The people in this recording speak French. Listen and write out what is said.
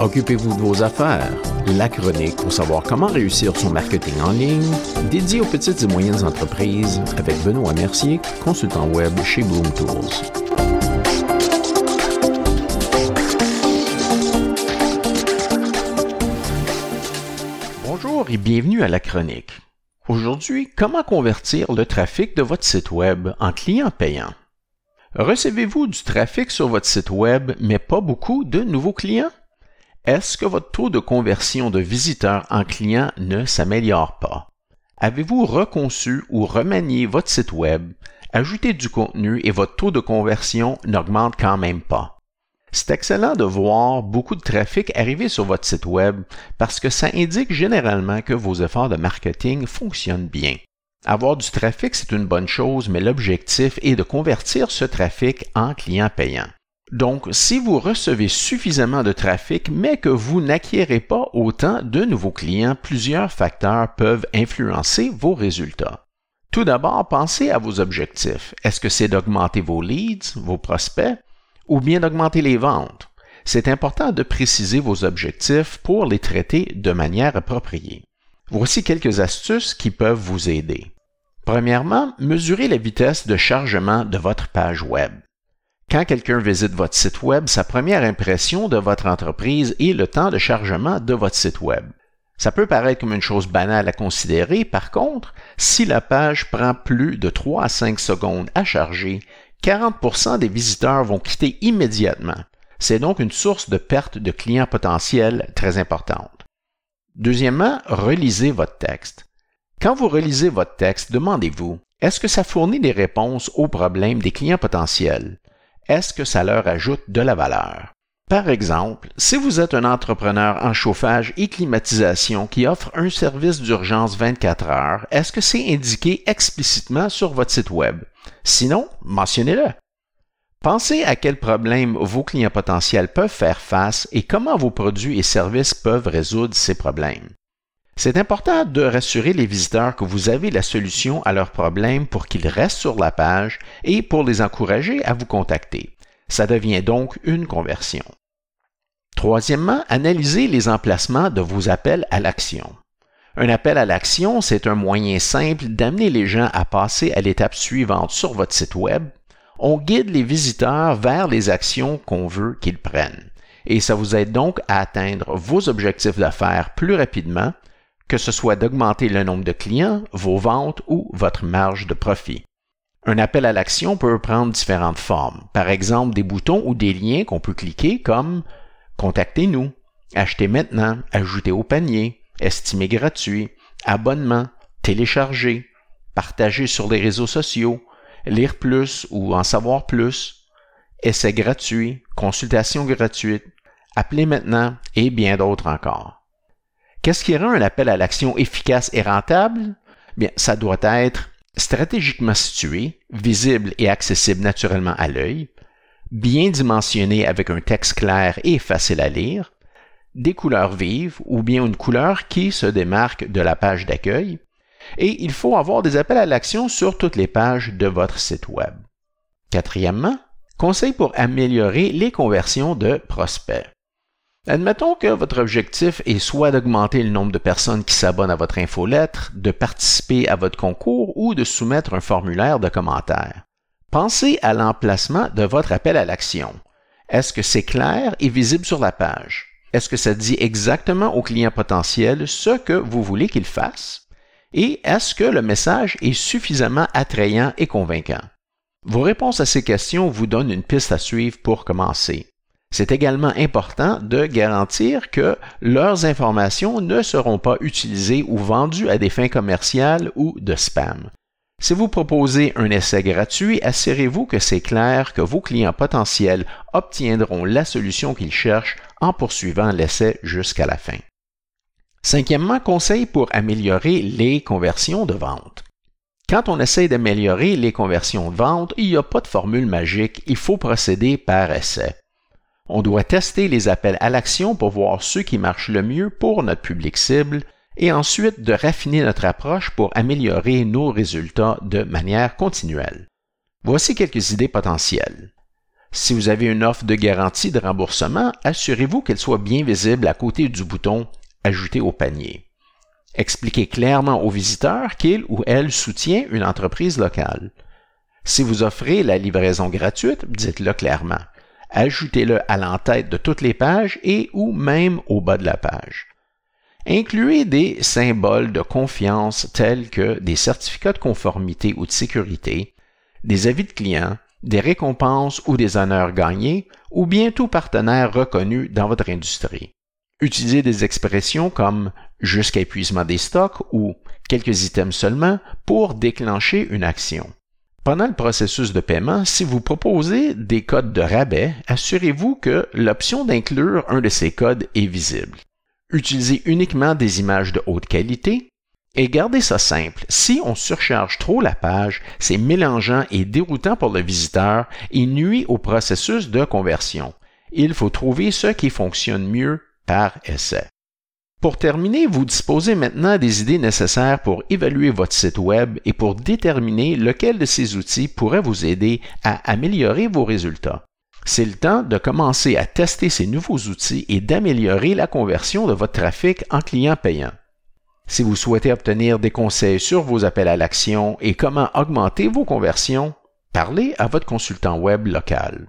Occupez-vous de vos affaires. La chronique pour savoir comment réussir son marketing en ligne, dédié aux petites et moyennes entreprises avec Benoît Mercier, consultant web chez Bloom Tools. Bonjour et bienvenue à la chronique. Aujourd'hui, comment convertir le trafic de votre site web en client payant? Recevez-vous du trafic sur votre site web, mais pas beaucoup de nouveaux clients? Est-ce que votre taux de conversion de visiteurs en clients ne s'améliore pas? Avez-vous reconçu ou remanié votre site web, ajouté du contenu et votre taux de conversion n'augmente quand même pas? C'est excellent de voir beaucoup de trafic arriver sur votre site web parce que ça indique généralement que vos efforts de marketing fonctionnent bien. Avoir du trafic, c'est une bonne chose, mais l'objectif est de convertir ce trafic en client payant. Donc, si vous recevez suffisamment de trafic, mais que vous n'acquérez pas autant de nouveaux clients, plusieurs facteurs peuvent influencer vos résultats. Tout d'abord, pensez à vos objectifs. Est-ce que c'est d'augmenter vos leads, vos prospects, ou bien d'augmenter les ventes? C'est important de préciser vos objectifs pour les traiter de manière appropriée. Voici quelques astuces qui peuvent vous aider. Premièrement, mesurez la vitesse de chargement de votre page Web. Quand quelqu'un visite votre site Web, sa première impression de votre entreprise est le temps de chargement de votre site Web. Ça peut paraître comme une chose banale à considérer, par contre, si la page prend plus de 3 à 5 secondes à charger, 40% des visiteurs vont quitter immédiatement. C'est donc une source de perte de clients potentiels très importante. Deuxièmement, relisez votre texte. Quand vous relisez votre texte, demandez-vous, est-ce que ça fournit des réponses aux problèmes des clients potentiels? Est-ce que ça leur ajoute de la valeur? Par exemple, si vous êtes un entrepreneur en chauffage et climatisation qui offre un service d'urgence 24 heures, est-ce que c'est indiqué explicitement sur votre site Web? Sinon, mentionnez-le. Pensez à quels problèmes vos clients potentiels peuvent faire face et comment vos produits et services peuvent résoudre ces problèmes. C'est important de rassurer les visiteurs que vous avez la solution à leurs problèmes pour qu'ils restent sur la page et pour les encourager à vous contacter. Ça devient donc une conversion. Troisièmement, analysez les emplacements de vos appels à l'action. Un appel à l'action, c'est un moyen simple d'amener les gens à passer à l'étape suivante sur votre site Web. On guide les visiteurs vers les actions qu'on veut qu'ils prennent. Et ça vous aide donc à atteindre vos objectifs d'affaires plus rapidement que ce soit d'augmenter le nombre de clients, vos ventes ou votre marge de profit. Un appel à l'action peut prendre différentes formes. Par exemple, des boutons ou des liens qu'on peut cliquer comme Contactez-nous, Achetez maintenant, Ajouter au panier, Estimer gratuit, Abonnement, Télécharger, Partager sur les réseaux sociaux, Lire plus ou en savoir plus, Essai gratuit, Consultation gratuite, Appelez maintenant et bien d'autres encore. Qu'est-ce qui rend un appel à l'action efficace et rentable? Bien, ça doit être stratégiquement situé, visible et accessible naturellement à l'œil, bien dimensionné avec un texte clair et facile à lire, des couleurs vives ou bien une couleur qui se démarque de la page d'accueil, et il faut avoir des appels à l'action sur toutes les pages de votre site Web. Quatrièmement, conseil pour améliorer les conversions de prospects. Admettons que votre objectif est soit d'augmenter le nombre de personnes qui s'abonnent à votre infolettre, de participer à votre concours ou de soumettre un formulaire de commentaires. Pensez à l'emplacement de votre appel à l'action. Est-ce que c'est clair et visible sur la page? Est-ce que ça dit exactement au client potentiel ce que vous voulez qu'il fasse? Et est-ce que le message est suffisamment attrayant et convaincant? Vos réponses à ces questions vous donnent une piste à suivre pour commencer. C'est également important de garantir que leurs informations ne seront pas utilisées ou vendues à des fins commerciales ou de spam. Si vous proposez un essai gratuit, assurez-vous que c'est clair que vos clients potentiels obtiendront la solution qu'ils cherchent en poursuivant l'essai jusqu'à la fin. Cinquièmement, conseil pour améliorer les conversions de vente. Quand on essaie d'améliorer les conversions de vente, il n'y a pas de formule magique, il faut procéder par essai. On doit tester les appels à l'action pour voir ceux qui marchent le mieux pour notre public cible et ensuite de raffiner notre approche pour améliorer nos résultats de manière continuelle. Voici quelques idées potentielles. Si vous avez une offre de garantie de remboursement, assurez-vous qu'elle soit bien visible à côté du bouton Ajouter au panier. Expliquez clairement au visiteur qu'il ou elle soutient une entreprise locale. Si vous offrez la livraison gratuite, dites-le clairement. Ajoutez-le à l'entête de toutes les pages et ou même au bas de la page. Incluez des symboles de confiance tels que des certificats de conformité ou de sécurité, des avis de clients, des récompenses ou des honneurs gagnés, ou bien tout partenaire reconnu dans votre industrie. Utilisez des expressions comme jusqu'à épuisement des stocks ou quelques items seulement pour déclencher une action. Pendant le processus de paiement, si vous proposez des codes de rabais, assurez-vous que l'option d'inclure un de ces codes est visible. Utilisez uniquement des images de haute qualité et gardez ça simple. Si on surcharge trop la page, c'est mélangeant et déroutant pour le visiteur et nuit au processus de conversion. Il faut trouver ce qui fonctionne mieux par essai. Pour terminer, vous disposez maintenant des idées nécessaires pour évaluer votre site Web et pour déterminer lequel de ces outils pourrait vous aider à améliorer vos résultats. C'est le temps de commencer à tester ces nouveaux outils et d'améliorer la conversion de votre trafic en client payant. Si vous souhaitez obtenir des conseils sur vos appels à l'action et comment augmenter vos conversions, parlez à votre consultant web local.